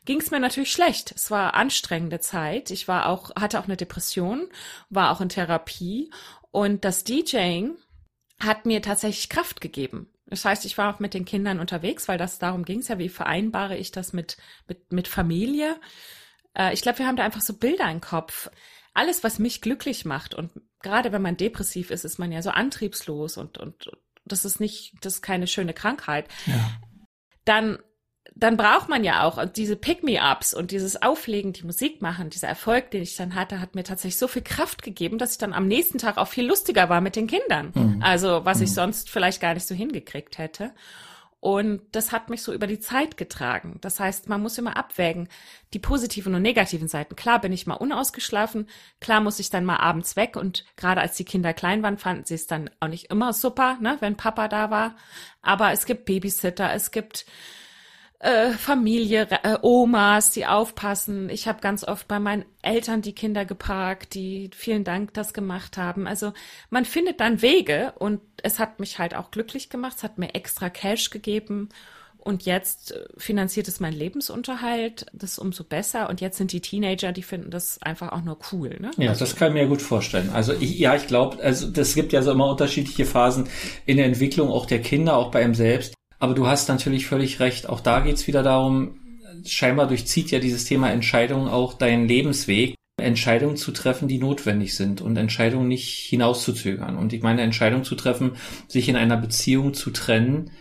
Ging es mir natürlich schlecht. Es war anstrengende Zeit. Ich war auch, hatte auch eine Depression, war auch in Therapie und das DJing hat mir tatsächlich Kraft gegeben. Das heißt, ich war auch mit den Kindern unterwegs, weil das darum ging es ja, wie vereinbare ich das mit, mit, mit Familie. Äh, ich glaube, wir haben da einfach so Bilder im Kopf. Alles, was mich glücklich macht und gerade wenn man depressiv ist, ist man ja so antriebslos und, und das ist nicht, das ist keine schöne Krankheit. Ja. Dann dann braucht man ja auch diese Pick-me-ups und dieses Auflegen, die Musik machen, dieser Erfolg, den ich dann hatte, hat mir tatsächlich so viel Kraft gegeben, dass ich dann am nächsten Tag auch viel lustiger war mit den Kindern. Mhm. Also was mhm. ich sonst vielleicht gar nicht so hingekriegt hätte. Und das hat mich so über die Zeit getragen. Das heißt, man muss immer abwägen, die positiven und negativen Seiten. Klar bin ich mal unausgeschlafen, klar muss ich dann mal abends weg und gerade als die Kinder klein waren, fanden sie es dann auch nicht immer super, ne, wenn Papa da war. Aber es gibt Babysitter, es gibt äh, Familie, äh, Omas, die aufpassen. Ich habe ganz oft bei meinen Eltern die Kinder geparkt, die vielen Dank das gemacht haben. Also man findet dann Wege und es hat mich halt auch glücklich gemacht. Es hat mir extra Cash gegeben Und jetzt äh, finanziert es meinen Lebensunterhalt, das ist umso besser. Und jetzt sind die Teenager, die finden das einfach auch nur cool. Ne? Ja, das kann ich mir gut vorstellen. Also ich, ja, ich glaube, also das gibt ja so immer unterschiedliche Phasen in der Entwicklung auch der Kinder, auch bei ihm selbst. Aber du hast natürlich völlig recht. Auch da geht's wieder darum, scheinbar durchzieht ja dieses Thema Entscheidung auch deinen Lebensweg. Entscheidungen zu treffen, die notwendig sind und Entscheidungen nicht hinauszuzögern. Und ich meine, Entscheidung zu treffen, sich in einer Beziehung zu trennen,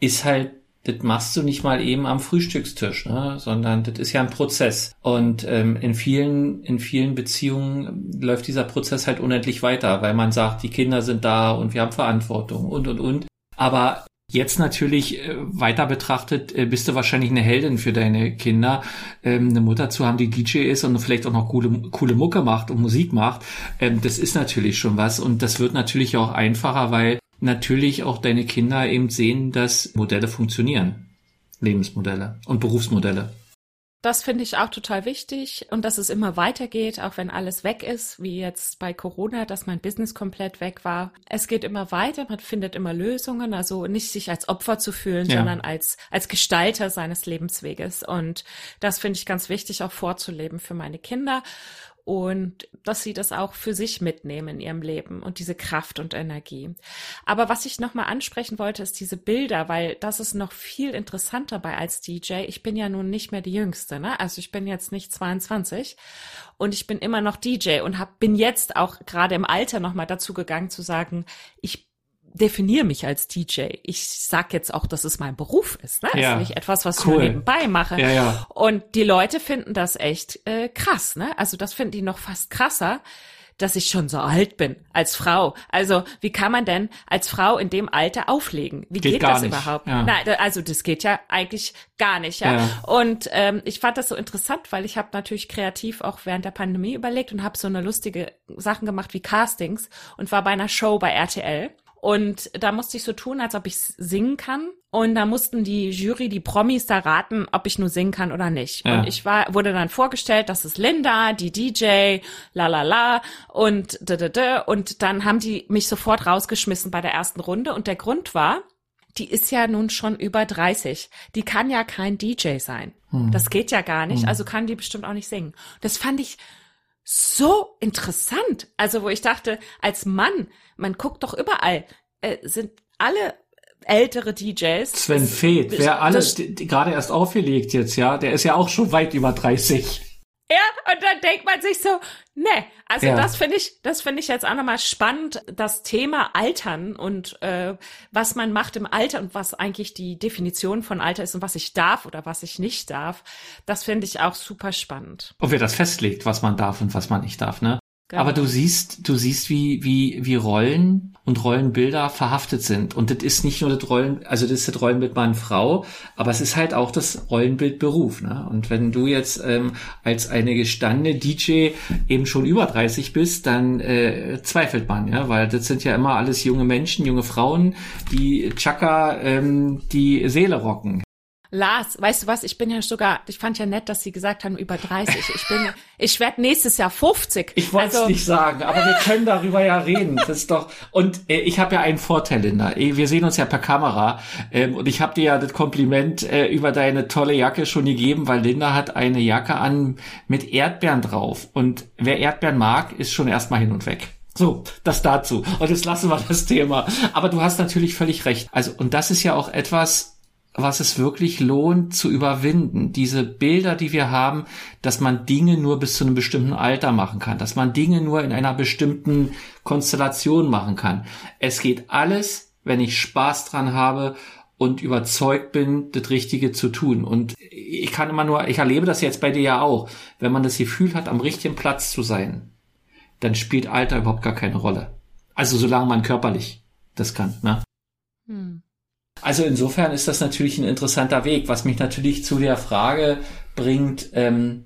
ist halt das machst du nicht mal eben am Frühstückstisch, ne? sondern das ist ja ein Prozess. Und ähm, in vielen in vielen Beziehungen läuft dieser Prozess halt unendlich weiter, weil man sagt, die Kinder sind da und wir haben Verantwortung und und und. Aber Jetzt natürlich äh, weiter betrachtet, äh, bist du wahrscheinlich eine Heldin für deine Kinder, ähm, eine Mutter zu haben, die DJ ist und vielleicht auch noch coole, coole Mucke macht und Musik macht. Ähm, das ist natürlich schon was und das wird natürlich auch einfacher, weil natürlich auch deine Kinder eben sehen, dass Modelle funktionieren. Lebensmodelle und Berufsmodelle. Das finde ich auch total wichtig und dass es immer weitergeht, auch wenn alles weg ist, wie jetzt bei Corona, dass mein Business komplett weg war. Es geht immer weiter, man findet immer Lösungen, also nicht sich als Opfer zu fühlen, ja. sondern als, als Gestalter seines Lebensweges. Und das finde ich ganz wichtig auch vorzuleben für meine Kinder und dass sie das auch für sich mitnehmen in ihrem Leben und diese Kraft und Energie. Aber was ich nochmal ansprechen wollte, ist diese Bilder, weil das ist noch viel interessanter bei als DJ. Ich bin ja nun nicht mehr die Jüngste, ne? Also ich bin jetzt nicht 22 und ich bin immer noch DJ und hab, bin jetzt auch gerade im Alter nochmal dazu gegangen zu sagen, ich definiere mich als DJ. Ich sag jetzt auch, dass es mein Beruf ist. Ne? Ja. Ist nicht etwas, was cool. ich nebenbei mache. Ja, ja. Und die Leute finden das echt äh, krass. Ne? Also das finden die noch fast krasser, dass ich schon so alt bin als Frau. Also wie kann man denn als Frau in dem Alter auflegen? Wie geht, geht das nicht. überhaupt? Ja. Nein, also das geht ja eigentlich gar nicht. Ja. ja. Und ähm, ich fand das so interessant, weil ich habe natürlich kreativ auch während der Pandemie überlegt und habe so eine lustige Sachen gemacht wie Castings und war bei einer Show bei RTL. Und da musste ich so tun, als ob ich singen kann. Und da mussten die Jury, die Promis da raten, ob ich nur singen kann oder nicht. Ja. Und ich war, wurde dann vorgestellt, das ist Linda, die DJ, la la la und da da da. Und dann haben die mich sofort rausgeschmissen bei der ersten Runde. Und der Grund war, die ist ja nun schon über 30. Die kann ja kein DJ sein. Hm. Das geht ja gar nicht. Hm. Also kann die bestimmt auch nicht singen. Das fand ich so interessant. Also wo ich dachte, als Mann, man guckt doch überall, äh, sind alle ältere DJs. Sven Feth, wer alles gerade erst aufgelegt jetzt, ja, der ist ja auch schon weit über 30. Ja, und dann denkt man sich so, ne, also ja. das finde ich, das finde ich jetzt auch nochmal spannend, das Thema Altern und äh, was man macht im Alter und was eigentlich die Definition von Alter ist und was ich darf oder was ich nicht darf. Das finde ich auch super spannend. Und wer das festlegt, was man darf und was man nicht darf, ne? Genau. Aber du siehst, du siehst, wie, wie, wie Rollen und Rollenbilder verhaftet sind. Und das ist nicht nur das Rollen, also das ist das Rollenbild Mann, Frau, aber es ist halt auch das Rollenbild Beruf. Ne? Und wenn du jetzt ähm, als eine gestandene DJ eben schon über 30 bist, dann äh, zweifelt man, ja, weil das sind ja immer alles junge Menschen, junge Frauen, die Chaka ähm, die Seele rocken. Lars, weißt du was, ich bin ja sogar, ich fand ja nett, dass sie gesagt haben, über 30. Ich bin, ich werde nächstes Jahr 50. Ich wollte es also, nicht sagen, aber wir können darüber ja reden. Das ist doch, und äh, ich habe ja einen Vorteil, Linda. Äh, wir sehen uns ja per Kamera ähm, und ich habe dir ja das Kompliment äh, über deine tolle Jacke schon gegeben, weil Linda hat eine Jacke an mit Erdbeeren drauf. Und wer Erdbeeren mag, ist schon erstmal hin und weg. So, das dazu. Und jetzt lassen wir das Thema. Aber du hast natürlich völlig recht. Also, und das ist ja auch etwas, was es wirklich lohnt zu überwinden. Diese Bilder, die wir haben, dass man Dinge nur bis zu einem bestimmten Alter machen kann, dass man Dinge nur in einer bestimmten Konstellation machen kann. Es geht alles, wenn ich Spaß dran habe und überzeugt bin, das Richtige zu tun. Und ich kann immer nur, ich erlebe das jetzt bei dir ja auch, wenn man das Gefühl hat, am richtigen Platz zu sein, dann spielt Alter überhaupt gar keine Rolle. Also solange man körperlich das kann. Ne? Hm. Also insofern ist das natürlich ein interessanter Weg, was mich natürlich zu der Frage bringt, ähm,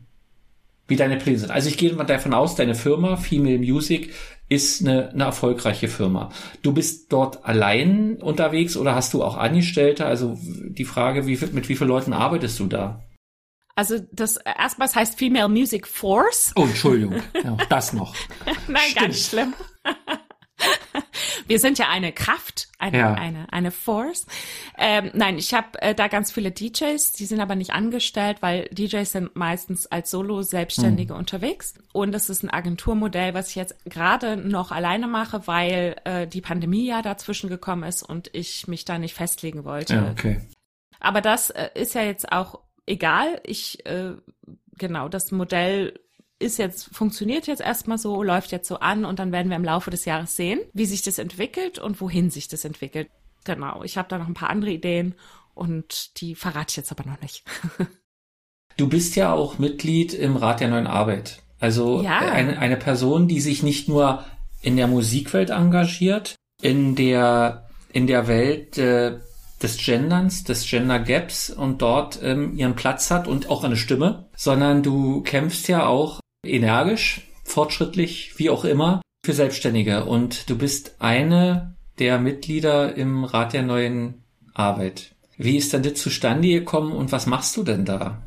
wie deine Pläne sind. Also ich gehe mal davon aus, deine Firma Female Music ist eine, eine erfolgreiche Firma. Du bist dort allein unterwegs oder hast du auch Angestellte? Also die Frage, wie, mit wie vielen Leuten arbeitest du da? Also das erstmals heißt Female Music Force. Oh, Entschuldigung, ja, das noch. Nein, Stimmt. ganz schlimm. Wir sind ja eine Kraft, eine, ja. eine, eine Force. Ähm, nein, ich habe äh, da ganz viele DJs, die sind aber nicht angestellt, weil DJs sind meistens als Solo-Selbstständige hm. unterwegs. Und das ist ein Agenturmodell, was ich jetzt gerade noch alleine mache, weil äh, die Pandemie ja dazwischen gekommen ist und ich mich da nicht festlegen wollte. Ja, okay. Aber das äh, ist ja jetzt auch egal. Ich, äh, genau, das Modell ist jetzt, funktioniert jetzt erstmal so, läuft jetzt so an und dann werden wir im Laufe des Jahres sehen, wie sich das entwickelt und wohin sich das entwickelt. Genau, ich habe da noch ein paar andere Ideen und die verrate ich jetzt aber noch nicht. du bist ja auch Mitglied im Rat der neuen Arbeit. Also ja. eine, eine Person, die sich nicht nur in der Musikwelt engagiert, in der, in der Welt äh, des Genderns, des Gender Gaps und dort ähm, ihren Platz hat und auch eine Stimme, sondern du kämpfst ja auch energisch, fortschrittlich, wie auch immer, für Selbstständige. Und du bist eine der Mitglieder im Rat der neuen Arbeit. Wie ist denn das zustande gekommen und was machst du denn da?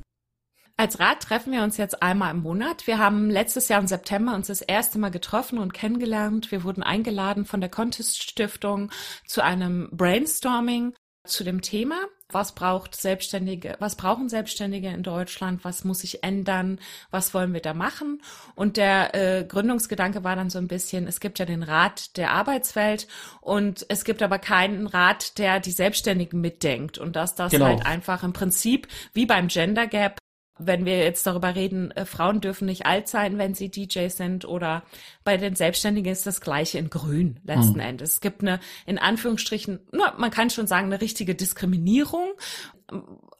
Als Rat treffen wir uns jetzt einmal im Monat. Wir haben letztes Jahr im September uns das erste Mal getroffen und kennengelernt. Wir wurden eingeladen von der Contest Stiftung zu einem Brainstorming zu dem Thema. Was braucht Selbstständige, was brauchen Selbstständige in Deutschland? Was muss sich ändern? Was wollen wir da machen? Und der äh, Gründungsgedanke war dann so ein bisschen, es gibt ja den Rat der Arbeitswelt und es gibt aber keinen Rat, der die Selbstständigen mitdenkt. Und dass das genau. halt einfach im Prinzip wie beim Gender Gap wenn wir jetzt darüber reden, äh, Frauen dürfen nicht alt sein, wenn sie DJs sind oder bei den Selbstständigen ist das gleiche in grün letzten hm. Endes. Es gibt eine, in Anführungsstrichen, na, man kann schon sagen, eine richtige Diskriminierung.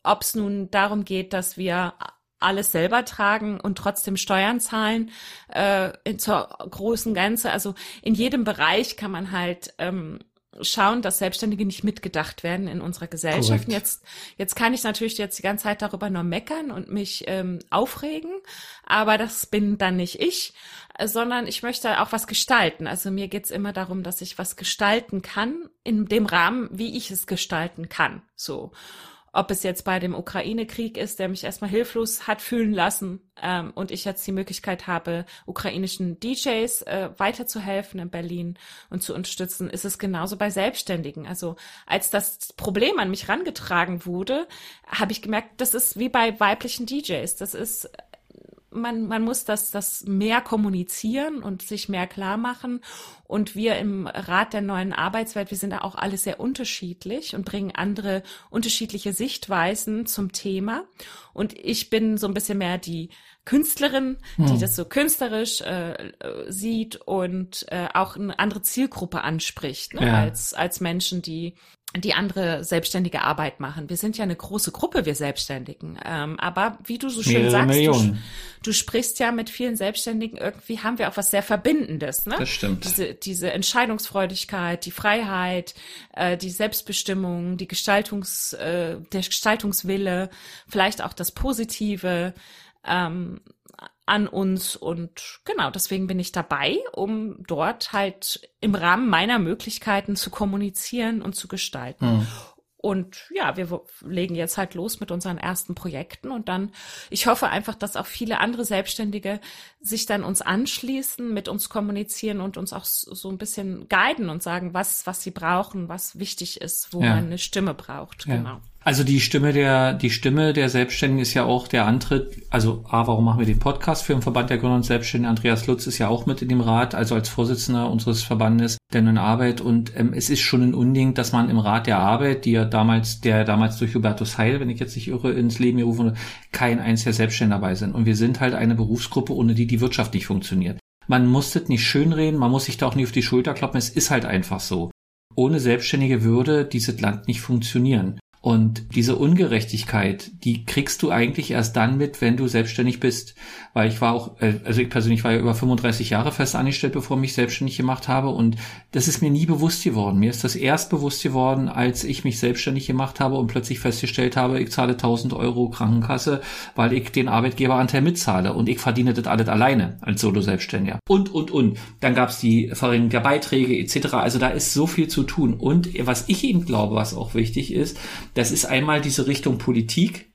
Ob es nun darum geht, dass wir alles selber tragen und trotzdem Steuern zahlen äh, in, zur großen Gänze. Also in jedem Bereich kann man halt ähm, schauen, dass Selbstständige nicht mitgedacht werden in unserer Gesellschaft. Jetzt, jetzt kann ich natürlich jetzt die ganze Zeit darüber nur meckern und mich ähm, aufregen, aber das bin dann nicht ich, sondern ich möchte auch was gestalten. Also mir geht's immer darum, dass ich was gestalten kann in dem Rahmen, wie ich es gestalten kann. So ob es jetzt bei dem Ukraine-Krieg ist, der mich erstmal hilflos hat fühlen lassen ähm, und ich jetzt die Möglichkeit habe, ukrainischen DJs äh, weiterzuhelfen in Berlin und zu unterstützen, ist es genauso bei Selbstständigen. Also als das Problem an mich rangetragen wurde, habe ich gemerkt, das ist wie bei weiblichen DJs. Das ist man, man muss das, das mehr kommunizieren und sich mehr klar machen. Und wir im Rat der neuen Arbeitswelt, wir sind da auch alle sehr unterschiedlich und bringen andere unterschiedliche Sichtweisen zum Thema. Und ich bin so ein bisschen mehr die Künstlerin, hm. die das so künstlerisch äh, sieht und äh, auch eine andere Zielgruppe anspricht, ne? ja. als, als Menschen, die die andere selbstständige Arbeit machen. Wir sind ja eine große Gruppe, wir Selbstständigen. Ähm, aber wie du so schön Mehrere sagst, du, du, sprichst ja mit vielen Selbstständigen, irgendwie haben wir auch was sehr Verbindendes. Ne? Das stimmt. Diese, diese Entscheidungsfreudigkeit, die Freiheit, äh, die Selbstbestimmung, die Gestaltungs, äh, der Gestaltungswille, vielleicht auch das Positive. Ähm, an uns und genau, deswegen bin ich dabei, um dort halt im Rahmen meiner Möglichkeiten zu kommunizieren und zu gestalten. Mhm. Und ja, wir legen jetzt halt los mit unseren ersten Projekten und dann, ich hoffe einfach, dass auch viele andere Selbstständige sich dann uns anschließen, mit uns kommunizieren und uns auch so ein bisschen guiden und sagen, was, was sie brauchen, was wichtig ist, wo ja. man eine Stimme braucht. Ja. Genau. Also die Stimme der, die Stimme der Selbstständigen ist ja auch der Antritt, also A, warum machen wir den Podcast für den Verband der Gründer und Selbstständigen? Andreas Lutz ist ja auch mit in dem Rat, also als Vorsitzender unseres Verbandes der neuen Arbeit. Und ähm, es ist schon ein Unding, dass man im Rat der Arbeit, die ja damals, der damals durch Hubertus Heil, wenn ich jetzt nicht irre, ins Leben gerufen wurde, kein einziger Selbstständiger dabei sind. Und wir sind halt eine Berufsgruppe, ohne die die Wirtschaft nicht funktioniert. Man muss das nicht schönreden, man muss sich da auch nicht auf die Schulter kloppen, es ist halt einfach so. Ohne Selbstständige würde dieses Land nicht funktionieren. Und diese Ungerechtigkeit, die kriegst du eigentlich erst dann mit, wenn du selbstständig bist. Weil ich war auch, äh, also ich persönlich war ja über 35 Jahre fest angestellt, bevor ich mich selbstständig gemacht habe. Und das ist mir nie bewusst geworden. Mir ist das erst bewusst geworden, als ich mich selbstständig gemacht habe und plötzlich festgestellt habe, ich zahle 1000 Euro Krankenkasse, weil ich den Arbeitgeberanteil mitzahle. Und ich verdiene das alles alleine als Solo-Selbstständiger. Und, und, und. Dann gab's die Verringerung der Beiträge etc. Also da ist so viel zu tun. Und was ich eben glaube, was auch wichtig ist, das ist einmal diese Richtung Politik,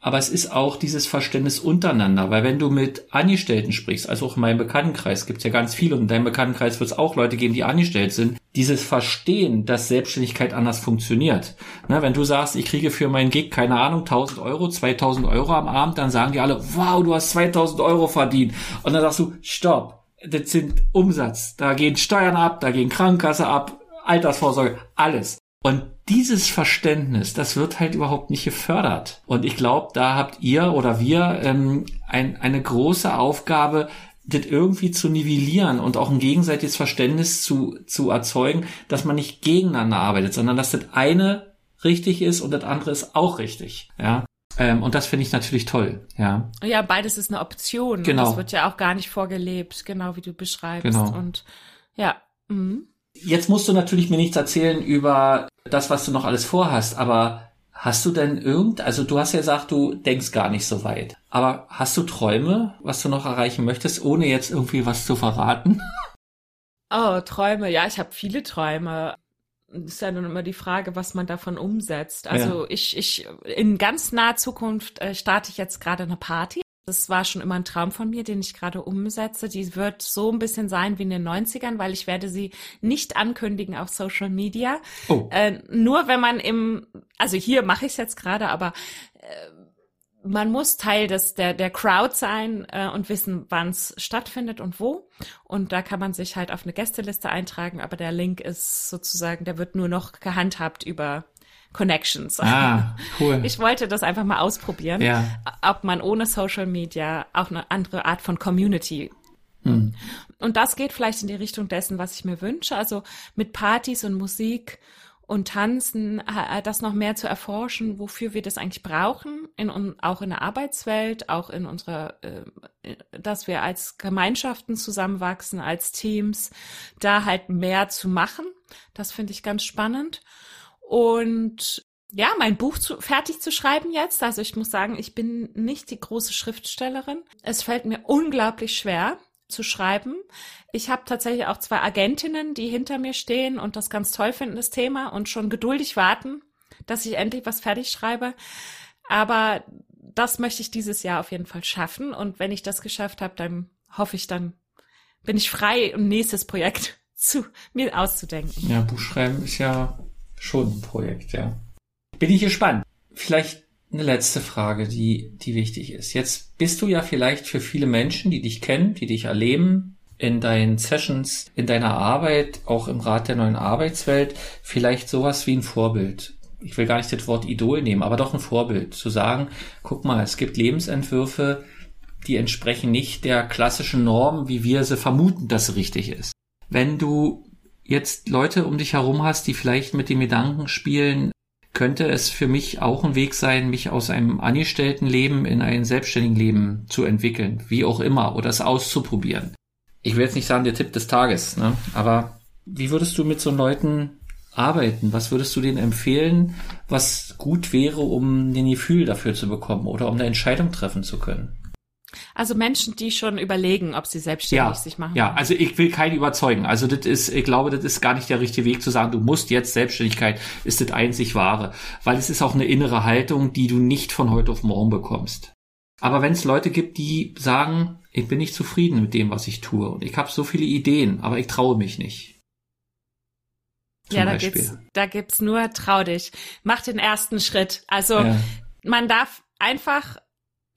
aber es ist auch dieses Verständnis untereinander, weil wenn du mit Angestellten sprichst, also auch in meinem Bekanntenkreis gibt es ja ganz viele und in deinem Bekanntenkreis wird es auch Leute geben, die angestellt sind, dieses Verstehen, dass Selbstständigkeit anders funktioniert. Ne, wenn du sagst, ich kriege für meinen Gig, keine Ahnung, 1000 Euro, 2000 Euro am Abend, dann sagen die alle, wow, du hast 2000 Euro verdient. Und dann sagst du, stopp, das sind Umsatz. Da gehen Steuern ab, da gehen Krankenkasse ab, Altersvorsorge, alles. Und dieses Verständnis, das wird halt überhaupt nicht gefördert. Und ich glaube, da habt ihr oder wir ähm, ein, eine große Aufgabe, das irgendwie zu nivellieren und auch ein gegenseitiges Verständnis zu, zu erzeugen, dass man nicht gegeneinander arbeitet, sondern dass das eine richtig ist und das andere ist auch richtig. Ja. Ähm, und das finde ich natürlich toll, ja. Ja, beides ist eine Option. Genau. Das wird ja auch gar nicht vorgelebt, genau wie du beschreibst. Genau. Und ja. Mhm. Jetzt musst du natürlich mir nichts erzählen über das, was du noch alles vorhast, aber hast du denn irgend, also du hast ja gesagt, du denkst gar nicht so weit, aber hast du Träume, was du noch erreichen möchtest, ohne jetzt irgendwie was zu verraten? Oh, Träume. Ja, ich habe viele Träume. Ist ja nun immer die Frage, was man davon umsetzt. Also Ja. ich, ich, in ganz naher Zukunft äh, starte ich jetzt gerade eine Party. Das war schon immer ein Traum von mir, den ich gerade umsetze. Die wird so ein bisschen sein wie in den 90ern, weil ich werde sie nicht ankündigen auf Social Media. Oh, Äh, nur wenn man im, also hier mache ich es jetzt gerade, aber äh, man muss Teil des der der Crowd sein äh, und wissen, wann es stattfindet und wo. Und da kann man sich halt auf eine Gästeliste eintragen, aber der Link ist sozusagen, der wird nur noch gehandhabt über Connections. ah, cool. Ich wollte das einfach mal ausprobieren, Ja. ob man ohne Social Media auch eine andere Art von Community Hm. und das geht vielleicht in die Richtung dessen, was ich mir wünsche. Also mit Partys und Musik und Tanzen, äh, das noch mehr zu erforschen, wofür wir das eigentlich brauchen, in, auch in der Arbeitswelt, auch in unserer, äh, dass wir als Gemeinschaften zusammenwachsen, als Teams, da halt mehr zu machen. Das finde ich ganz spannend. Und ja, mein Buch zu, fertig zu schreiben jetzt. Also ich muss sagen, ich bin nicht die große Schriftstellerin. Es fällt mir unglaublich schwer zu schreiben. Ich habe tatsächlich auch zwei Agentinnen, die hinter mir stehen und das ganz toll finden, das Thema, und schon geduldig warten, dass ich endlich was fertig schreibe. Aber das möchte ich dieses Jahr auf jeden Fall schaffen. Und wenn ich das geschafft habe, dann hoffe ich, dann bin ich frei, ein nächstes Projekt zu mir auszudenken. Ja, Buchschreiben ist ja schon ein Projekt, ja. Bin ich gespannt. Vielleicht eine letzte Frage, die, die wichtig ist. Jetzt bist du ja vielleicht für viele Menschen, die dich kennen, die dich erleben, in deinen Sessions, in deiner Arbeit, auch im Rat der neuen Arbeitswelt, vielleicht sowas wie ein Vorbild. Ich will gar nicht das Wort Idol nehmen, aber doch ein Vorbild. Zu sagen, guck mal, es gibt Lebensentwürfe, die entsprechen nicht der klassischen Norm, wie wir sie vermuten, dass sie richtig ist. Wenn du jetzt Leute um dich herum hast, die vielleicht mit dem Gedanken spielen, könnte es für mich auch ein Weg sein, mich aus einem angestellten Leben in ein selbstständigen Leben zu entwickeln, wie auch immer, oder es auszuprobieren. Ich will jetzt nicht sagen, der Tipp des Tages, ne? aber wie würdest du mit so Leuten arbeiten? Was würdest du denen empfehlen, was gut wäre, um ein Gefühl dafür zu bekommen oder um eine Entscheidung treffen zu können? Also Menschen, die schon überlegen, ob sie selbstständig sich machen. Ja, also ich will keinen überzeugen. Also das ist, ich glaube, das ist gar nicht der richtige Weg zu sagen, du musst jetzt Selbstständigkeit ist das einzig wahre, weil es ist auch eine innere Haltung, die du nicht von heute auf morgen bekommst. Aber wenn es Leute gibt, die sagen, ich bin nicht zufrieden mit dem, was ich tue und ich habe so viele Ideen, aber ich traue mich nicht. Ja, da Beispiel. geht's, da gibt's nur trau dich. Mach den ersten Schritt. Also Ja. man darf einfach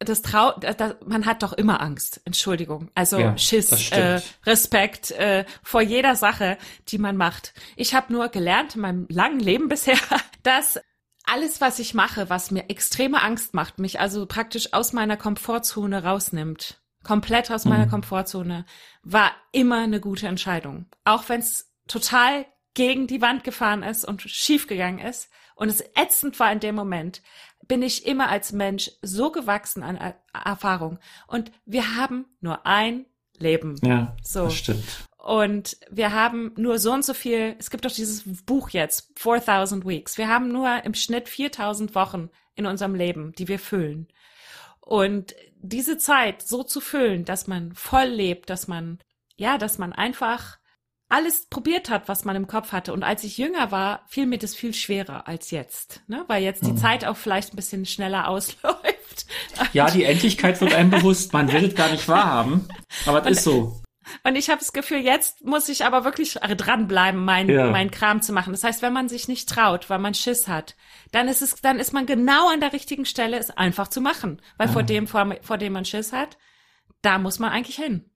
das trau, das, das, man hat doch immer Angst. Entschuldigung. Also Ja, Schiss, äh, Respekt äh, vor jeder Sache, die man macht. Ich habe nur gelernt in meinem langen Leben bisher, dass alles, was ich mache, was mir extreme Angst macht, mich also praktisch aus meiner Komfortzone rausnimmt, komplett aus meiner Mhm. Komfortzone, war immer eine gute Entscheidung. Auch wenn es total gegen die Wand gefahren ist und schief gegangen ist und es ätzend war in dem Moment, bin ich immer als Mensch so gewachsen an Er- Erfahrung. Und wir haben nur ein Leben. Ja, So. das stimmt. Und wir haben nur so und so viel, es gibt doch dieses Buch jetzt, 4000 Weeks. Wir haben nur im Schnitt 4000 Wochen in unserem Leben, die wir füllen. Und diese Zeit so zu füllen, dass man voll lebt, dass man, ja, dass man einfach alles probiert hat, was man im Kopf hatte. Und als ich jünger war, fiel mir das viel schwerer als jetzt, ne? weil jetzt die Mhm. Zeit auch vielleicht ein bisschen schneller ausläuft. Ja, die Endlichkeit wird einem bewusst. Man will es gar nicht wahrhaben, aber es ist so. Und ich habe das Gefühl, jetzt muss ich aber wirklich dranbleiben, mein, ja. mein Kram zu machen. Das heißt, wenn man sich nicht traut, weil man Schiss hat, dann ist es, dann ist man genau an der richtigen Stelle, es einfach zu machen. Weil ja. vor dem, vor, vor dem man Schiss hat, da muss man eigentlich hin.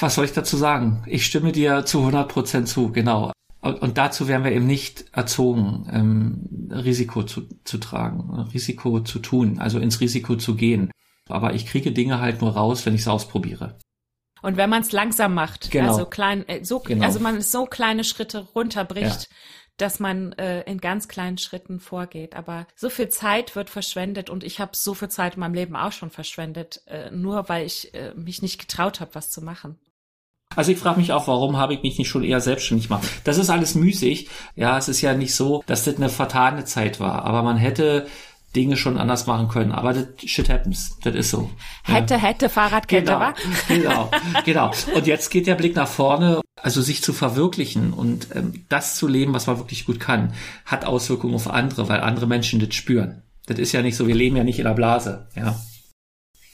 Was soll ich dazu sagen? Ich stimme dir zu 100 Prozent zu, genau. Und, und, dazu werden wir eben nicht erzogen, ähm, Risiko zu, zu tragen, Risiko zu tun, also ins Risiko zu gehen. Aber ich kriege Dinge halt nur raus, wenn ich es ausprobiere. Und wenn man es langsam macht, genau. also klein, äh, so, genau. also man so kleine Schritte runterbricht, ja. Dass man äh, in ganz kleinen Schritten vorgeht. Aber so viel Zeit wird verschwendet und ich habe so viel Zeit in meinem Leben auch schon verschwendet, äh, nur weil ich äh, mich nicht getraut habe, was zu machen. Also ich frage mich auch, warum habe ich mich nicht schon eher selbstständig gemacht? Das ist alles müßig. Ja, es ist ja nicht so, dass das eine vertane Zeit war, aber man hätte Dinge schon anders machen können. Aber das shit happens. Das ist so. Hätte, ja. hätte, Fahrradkette, genau, wa? Genau, genau. Und jetzt geht der Blick nach vorne. Also sich zu verwirklichen und ähm, das zu leben, was man wirklich gut kann, hat Auswirkungen auf andere, weil andere Menschen das spüren. Das ist ja nicht so, wir leben ja nicht in der Blase, ja.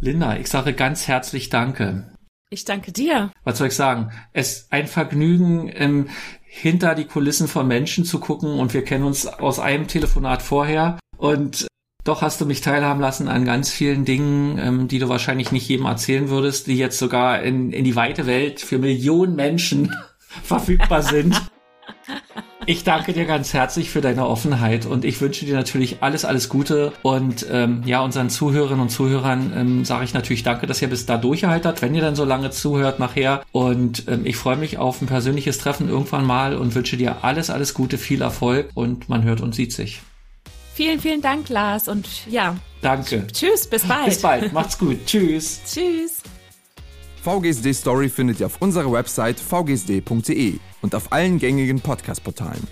Linda, ich sage ganz herzlich Danke. Ich danke dir. Was soll ich sagen? Es ist ein Vergnügen, ähm, hinter die Kulissen von Menschen zu gucken und wir kennen uns aus einem Telefonat vorher und doch hast du mich teilhaben lassen an ganz vielen Dingen, ähm, die du wahrscheinlich nicht jedem erzählen würdest, die jetzt sogar in, in die weite Welt für Millionen Menschen verfügbar sind. Ich danke dir ganz herzlich für deine Offenheit und ich wünsche dir natürlich alles, alles Gute. Und ähm, ja, unseren Zuhörerinnen und Zuhörern ähm, sage ich natürlich danke, dass ihr bis da durchgehalten wenn ihr dann so lange zuhört nachher. Und ähm, ich freue mich auf ein persönliches Treffen irgendwann mal und wünsche dir alles, alles Gute, viel Erfolg und man hört und sieht sich. Vielen, vielen Dank, Lars. Und ja. Danke. Tschüss, bis bald. Bis bald. Macht's gut. Tschüss. Tschüss. VGSD Story findet ihr auf unserer Website vgsd.de und auf allen gängigen Podcast-Portalen.